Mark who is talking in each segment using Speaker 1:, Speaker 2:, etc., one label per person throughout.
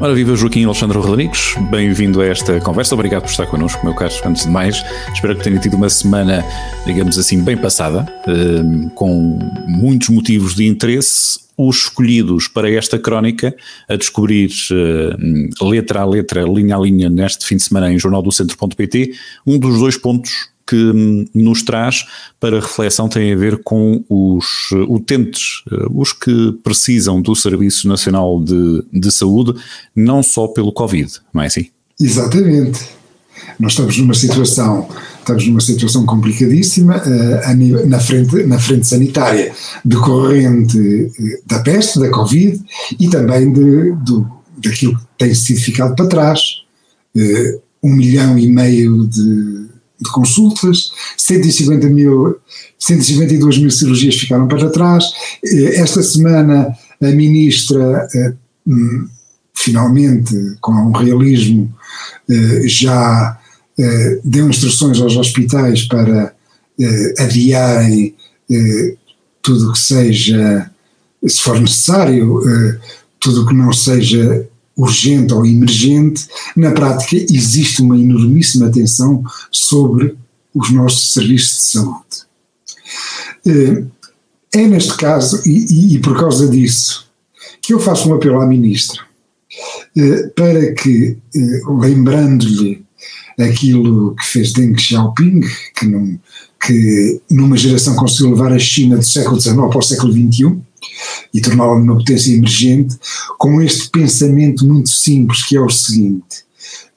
Speaker 1: Ora, viva Joaquim Alexandre Rodrigues, bem-vindo a esta conversa, obrigado por estar connosco, meu caro. Antes de mais, espero que tenha tido uma semana, digamos assim, bem passada, eh, com muitos motivos de interesse os escolhidos para esta crónica, a descobrir uh, letra a letra, linha a linha, neste fim de semana em jornaldocentro.pt, um dos dois pontos que hum, nos traz para reflexão tem a ver com os utentes, eh, os que precisam do Serviço Nacional de, de Saúde, não só pelo Covid, não é assim?
Speaker 2: Exatamente. Nós estamos numa situação estamos numa situação complicadíssima uh, na, frente, na frente sanitária, decorrente uh, da peste, da Covid e também de, do, daquilo que tem sido ficado para trás. Uh, um milhão e meio de, de consultas, 150 mil, 152 mil cirurgias ficaram para trás. Esta semana a ministra, hum, finalmente, com um realismo, já eh, deu instruções aos hospitais para eh, adiarem eh, tudo o que seja, se for necessário, tudo o que não seja urgente ou emergente, na prática existe uma enormíssima atenção sobre os nossos serviços de saúde. É neste caso, e, e, por causa disso, que eu faço um apelo à Ministra, para que, lembrando-lhe aquilo que fez Deng Xiaoping, que, num, que numa geração conseguiu levar a China do século XIX para o século XXI e torná-la numa potência emergente, com este pensamento muito simples que é o seguinte: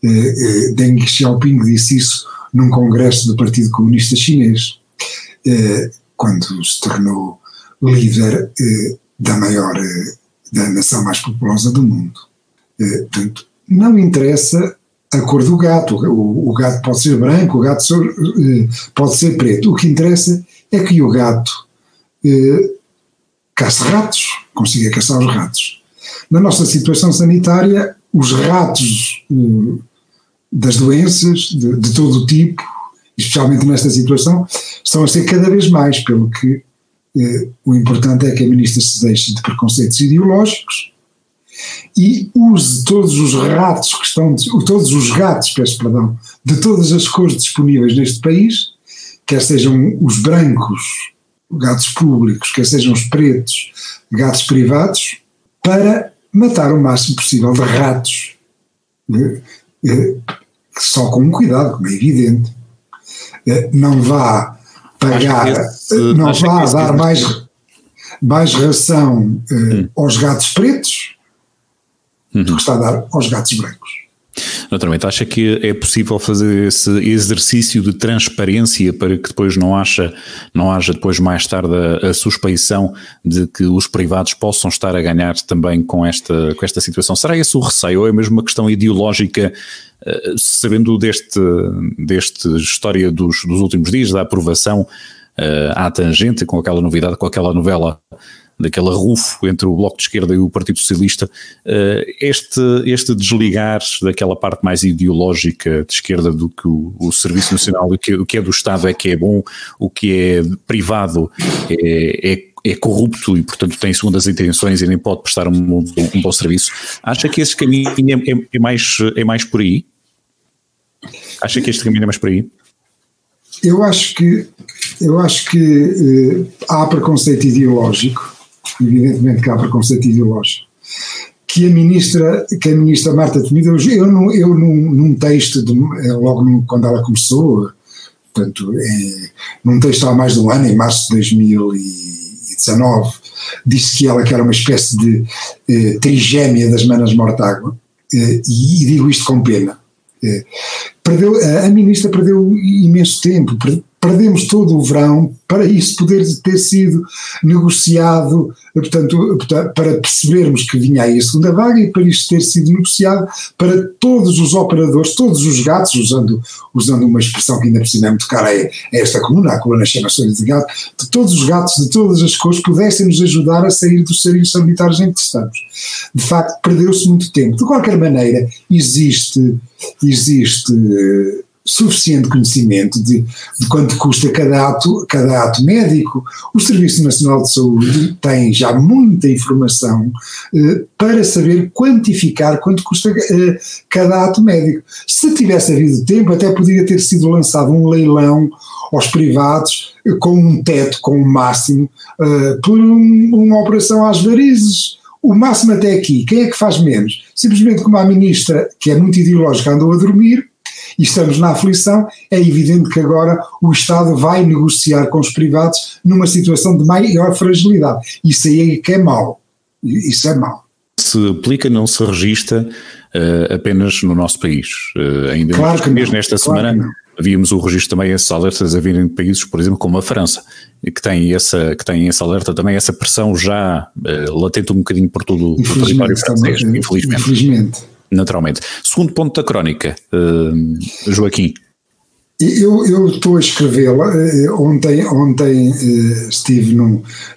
Speaker 2: eh, eh, Deng Xiaoping disse isso num congresso do Partido Comunista Chinês, eh, quando se tornou líder da maior, da nação mais populosa do mundo. portanto, não interessa a cor do gato. O, o, gato pode ser branco, o gato pode ser preto. O que interessa é que o gato caça ratos, consiga caçar os ratos. Na nossa situação sanitária, os ratos eh, das doenças de, de todo o tipo, especialmente nesta situação, estão a ser cada vez mais, pelo que eh, o importante é que a ministra se deixe de preconceitos ideológicos e use todos os ratos que estão, todos os gatos, peço perdão, de todas as cores disponíveis neste país, quer sejam os brancos, gatos públicos, quer sejam os pretos, gatos privados, para matar o máximo possível de ratos, eh, eh, só com cuidado, como é evidente. Eh, não vá pagar, esse, não vá dar mais, mais ração hum. aos gatos pretos, uhum. do que está a dar aos gatos brancos.
Speaker 1: Naturalmente, acha que é possível fazer esse exercício de transparência para que depois não haja, não haja depois mais tarde a, a, suspeição de que os privados possam estar a ganhar também com esta, com esta situação? Será esse o receio ou é mesmo uma questão ideológica, uh, sabendo deste, deste história dos, dos últimos dias, da aprovação uh, à tangente, com aquela novidade, com aquela novela daquele rufo entre o Bloco de Esquerda e o Partido Socialista, eh, este, este desligar daquela parte mais ideológica de esquerda do que o, o Serviço Nacional, o que, o que é do Estado é que é bom, o que é privado é, é é corrupto e, portanto, tem segundas intenções e nem pode prestar um, um, um bom serviço. Acha que esse caminho é, é, é, mais, é mais por aí? Acha que este caminho é mais por aí?
Speaker 2: Eu acho que, eu acho que eh, há preconceito ideológico evidentemente que há preconceito ideológico, que a ministra, que a ministra Marta Temido, eu, eu, eu num, num texto, de, é, logo num, quando ela começou, portanto, é, num texto há mais de um ano, em março de 2019, disse que ela que era uma espécie de eh, trigêmea das manas mortágua, eh, e, e, digo isto com pena. Eh, perdeu, a, a ministra perdeu imenso tempo, perdemos todo o verão para isso poder ter sido negociado, portanto, para percebermos que vinha aí a segunda vaga e para isto ter sido negociado para todos os operadores, todos os gatos, usando, usando uma expressão que ainda cima é muito cara a, esta coluna, a coluna chama-se de gato, de todos os gatos de todas as cores pudessem nos ajudar a sair dos serviços sanitários em que estamos. De facto, perdeu-se muito tempo. De qualquer maneira, existe, existe suficiente conhecimento de, de quanto custa cada ato, cada ato médico. O Serviço Nacional de Saúde tem já muita informação eh, para saber quantificar quanto custa eh, cada ato médico. Se tivesse havido tempo, até poderia ter sido lançado um leilão aos privados eh, com um teto, com um máximo, eh, por um, uma operação às varizes. O máximo até aqui, quem é que faz menos? Simplesmente como a ministra, que é muito ideológica, andou a dormir, e estamos na aflição, é evidente que agora o Estado vai negociar com os privados numa situação de maior fragilidade. Isso aí é que é mau. Isso é mau.
Speaker 1: Se aplica, não se registra uh, apenas no nosso país. Uh, ainda claro que mês, nesta claro semana havíamos o registro também esses alertas a virem de países, por exemplo, como a França, que tem essa, que tem esse alerta também, essa pressão já uh, latente um bocadinho por todo o território francês, infelizmente. infelizmente naturalmente. Segundo ponto da crónica, uh, Joaquim.
Speaker 2: Eu, estou a escrevê-la. Eh, ontem, ontem uh, estive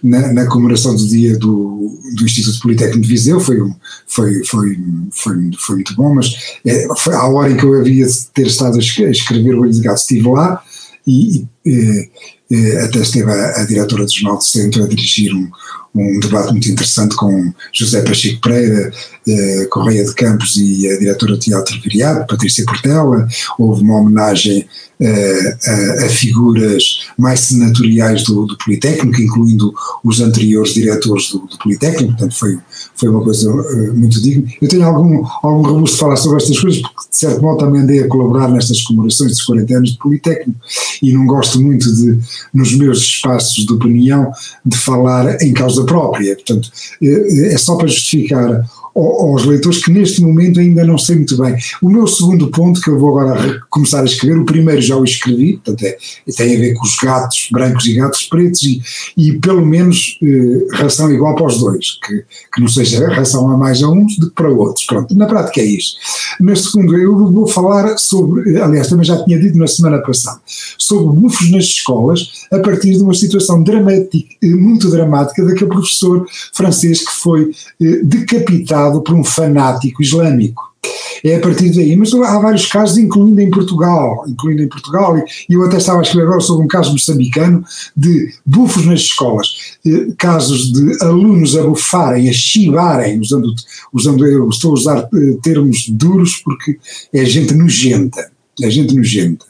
Speaker 2: na, na, comemoração do dia do, do Instituto Politécnico de Viseu, foi, foi, foi, foi, foi muito bom, mas é, foi à hora em que eu havia de ter estado a escrever o Olho Gato, estive lá e, e, e até esteve a, a diretora do Jornal do Centro a dirigir um, um debate muito interessante com José Pacheco Pereira, eh, Correia de Campos e a diretora do Teatro Viriato, Patrícia Portela. Houve uma homenagem eh, a, a, figuras mais senatoriais do, do, Politécnico, incluindo os anteriores diretores do, do Politécnico, portanto foi, foi uma coisa uh, muito digna. Eu tenho algum, algum robusto de falar sobre estas coisas, porque de certo modo também andei a colaborar nestas comemorações dos 40 anos de Politécnico e não gosto muito de, nos meus espaços de opinião, de falar em causa própria. Portanto, é, é só para justificar aos leitores que neste momento ainda não sei muito bem. O meu segundo ponto, que eu vou agora começar a escrever, o primeiro já o escrevi, portanto é, tem a ver com os gatos brancos e gatos pretos e, e pelo menos eh, ração igual para os dois, que, que não seja ração a mais a uns do que para outros. Pronto, na prática é isto. No segundo, eu vou falar sobre, aliás também já tinha dito na semana passada, sobre bufos nas escolas a partir de uma situação dramática, muito dramática daquele professor francês que foi eh, decapitado por um fanático islâmico. É a partir daí, mas há vários casos, incluindo em Portugal, incluindo em Portugal, e eu até estava a escrever agora sobre um caso moçambicano de bufos nas escolas, eh, casos de alunos a bufarem, a chivarem, usando, usando eu estou a usar eh, termos duros porque é gente nojenta, é gente nojenta,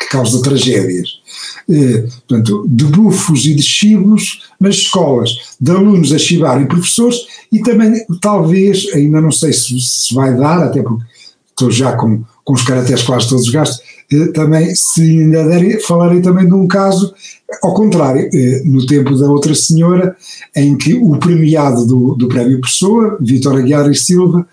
Speaker 2: que causa tragédias. Eh, portanto, de bufos e de chivos nas escolas, de alunos a chivarem professores e também, talvez, ainda não sei se, se vai dar, até porque estou já com, com os caracteres quase todos gastos, eh, também, se ainda der, falarei também de um caso, ao contrário, eh, no tempo da outra senhora, em que o premiado do, do prémio Pessoa, Vitor Aguiar e Silva,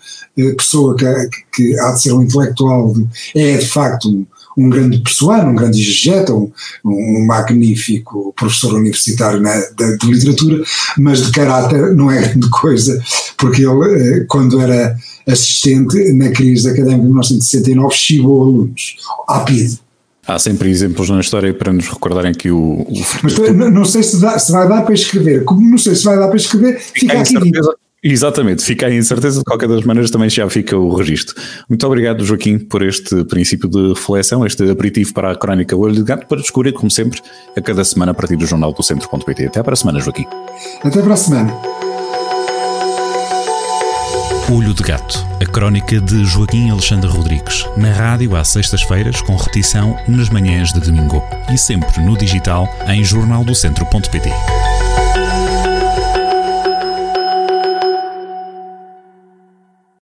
Speaker 2: pessoa que, que, há de ser um intelectual, é de facto um, um grande pessoal, um grande exegeta, um, um magnífico professor universitário né, de, de, literatura, mas de caráter não é grande coisa, porque ele, eh, quando era assistente na crise académica de 1969, chibou alunos, à PIDE.
Speaker 1: Há sempre exemplos na história para nos recordarem que o. o...
Speaker 2: Mas não sei se, dá, se, vai dar para escrever. Como não sei se vai dar para escrever, fica aqui
Speaker 1: certeza, Exatamente, fica aí incerteza, de qualquer das maneiras também já fica o registro. Muito obrigado, Joaquim, por este princípio de reflexão, este aperitivo para a Crónica Olho de Gato, para descobrir, como sempre, a cada semana a partir do jornal do centro.pt. Até para a semana, Joaquim.
Speaker 2: Até para a semana.
Speaker 3: Olho de Gato, a crónica de Joaquim Alexandre Rodrigues, na rádio às sextas-feiras, com repetição nas manhãs de domingo e sempre no digital em jornaldocentro.pt.